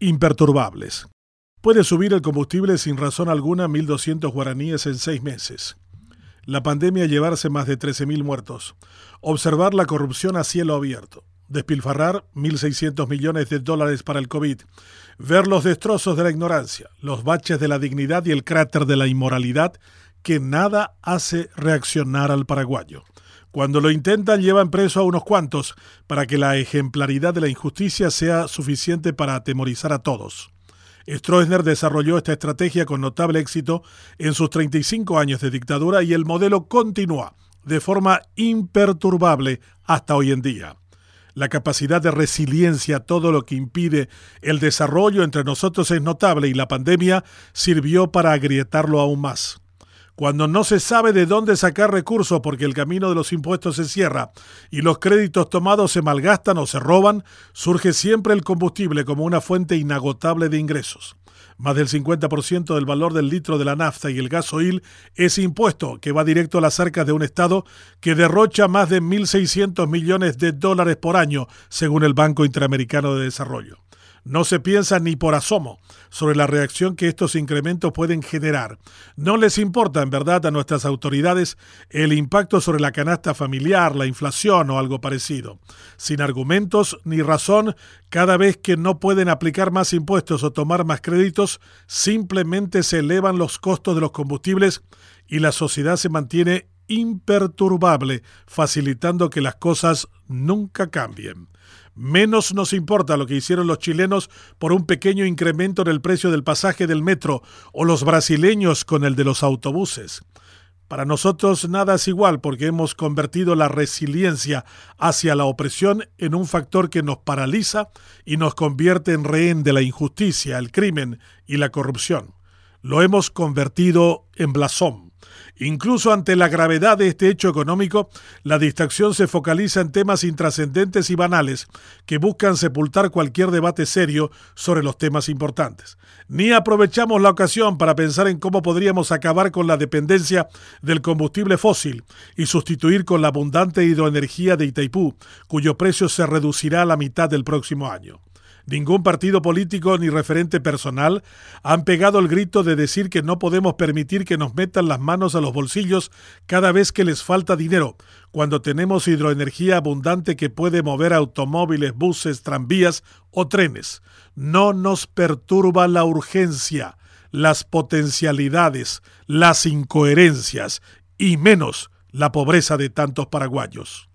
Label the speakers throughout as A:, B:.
A: imperturbables. Puede subir el combustible sin razón alguna 1.200 guaraníes en seis meses. La pandemia llevarse más de 13.000 muertos. Observar la corrupción a cielo abierto. Despilfarrar 1.600 millones de dólares para el COVID. Ver los destrozos de la ignorancia, los baches de la dignidad y el cráter de la inmoralidad que nada hace reaccionar al paraguayo. Cuando lo intentan llevan preso a unos cuantos para que la ejemplaridad de la injusticia sea suficiente para atemorizar a todos. Stroessner desarrolló esta estrategia con notable éxito en sus 35 años de dictadura y el modelo continúa de forma imperturbable hasta hoy en día. La capacidad de resiliencia a todo lo que impide el desarrollo entre nosotros es notable y la pandemia sirvió para agrietarlo aún más. Cuando no se sabe de dónde sacar recursos porque el camino de los impuestos se cierra y los créditos tomados se malgastan o se roban, surge siempre el combustible como una fuente inagotable de ingresos. Más del 50% del valor del litro de la nafta y el gasoil es impuesto que va directo a las arcas de un Estado que derrocha más de 1.600 millones de dólares por año, según el Banco Interamericano de Desarrollo. No se piensa ni por asomo sobre la reacción que estos incrementos pueden generar. No les importa, en verdad, a nuestras autoridades el impacto sobre la canasta familiar, la inflación o algo parecido. Sin argumentos ni razón, cada vez que no pueden aplicar más impuestos o tomar más créditos, simplemente se elevan los costos de los combustibles y la sociedad se mantiene imperturbable, facilitando que las cosas nunca cambien. Menos nos importa lo que hicieron los chilenos por un pequeño incremento en el precio del pasaje del metro o los brasileños con el de los autobuses. Para nosotros nada es igual porque hemos convertido la resiliencia hacia la opresión en un factor que nos paraliza y nos convierte en rehén de la injusticia, el crimen y la corrupción. Lo hemos convertido en blasón. Incluso ante la gravedad de este hecho económico, la distracción se focaliza en temas intrascendentes y banales que buscan sepultar cualquier debate serio sobre los temas importantes. Ni aprovechamos la ocasión para pensar en cómo podríamos acabar con la dependencia del combustible fósil y sustituir con la abundante hidroenergía de Itaipú, cuyo precio se reducirá a la mitad del próximo año. Ningún partido político ni referente personal han pegado el grito de decir que no podemos permitir que nos metan las manos a los bolsillos cada vez que les falta dinero, cuando tenemos hidroenergía abundante que puede mover automóviles, buses, tranvías o trenes. No nos perturba la urgencia, las potencialidades, las incoherencias y menos la pobreza de tantos paraguayos.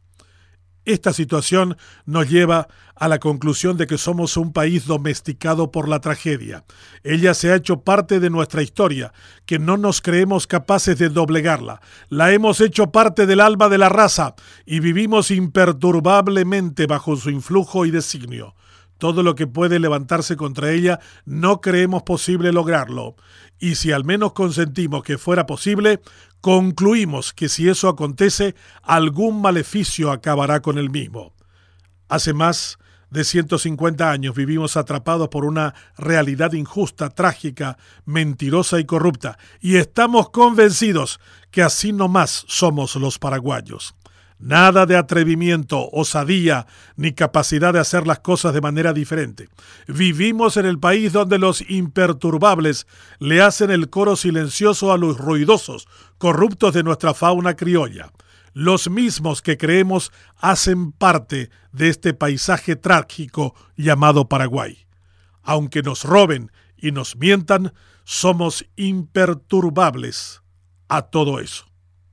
A: Esta situación nos lleva a la conclusión de que somos un país domesticado por la tragedia. Ella se ha hecho parte de nuestra historia, que no nos creemos capaces de doblegarla. La hemos hecho parte del alma de la raza y vivimos imperturbablemente bajo su influjo y designio todo lo que puede levantarse contra ella, no creemos posible lograrlo. Y si al menos consentimos que fuera posible, concluimos que si eso acontece, algún maleficio acabará con el mismo. Hace más de 150 años vivimos atrapados por una realidad injusta, trágica, mentirosa y corrupta, y estamos convencidos que así no más somos los paraguayos. Nada de atrevimiento, osadía, ni capacidad de hacer las cosas de manera diferente. Vivimos en el país donde los imperturbables le hacen el coro silencioso a los ruidosos, corruptos de nuestra fauna criolla. Los mismos que creemos hacen parte de este paisaje trágico llamado Paraguay. Aunque nos roben y nos mientan, somos imperturbables a todo eso.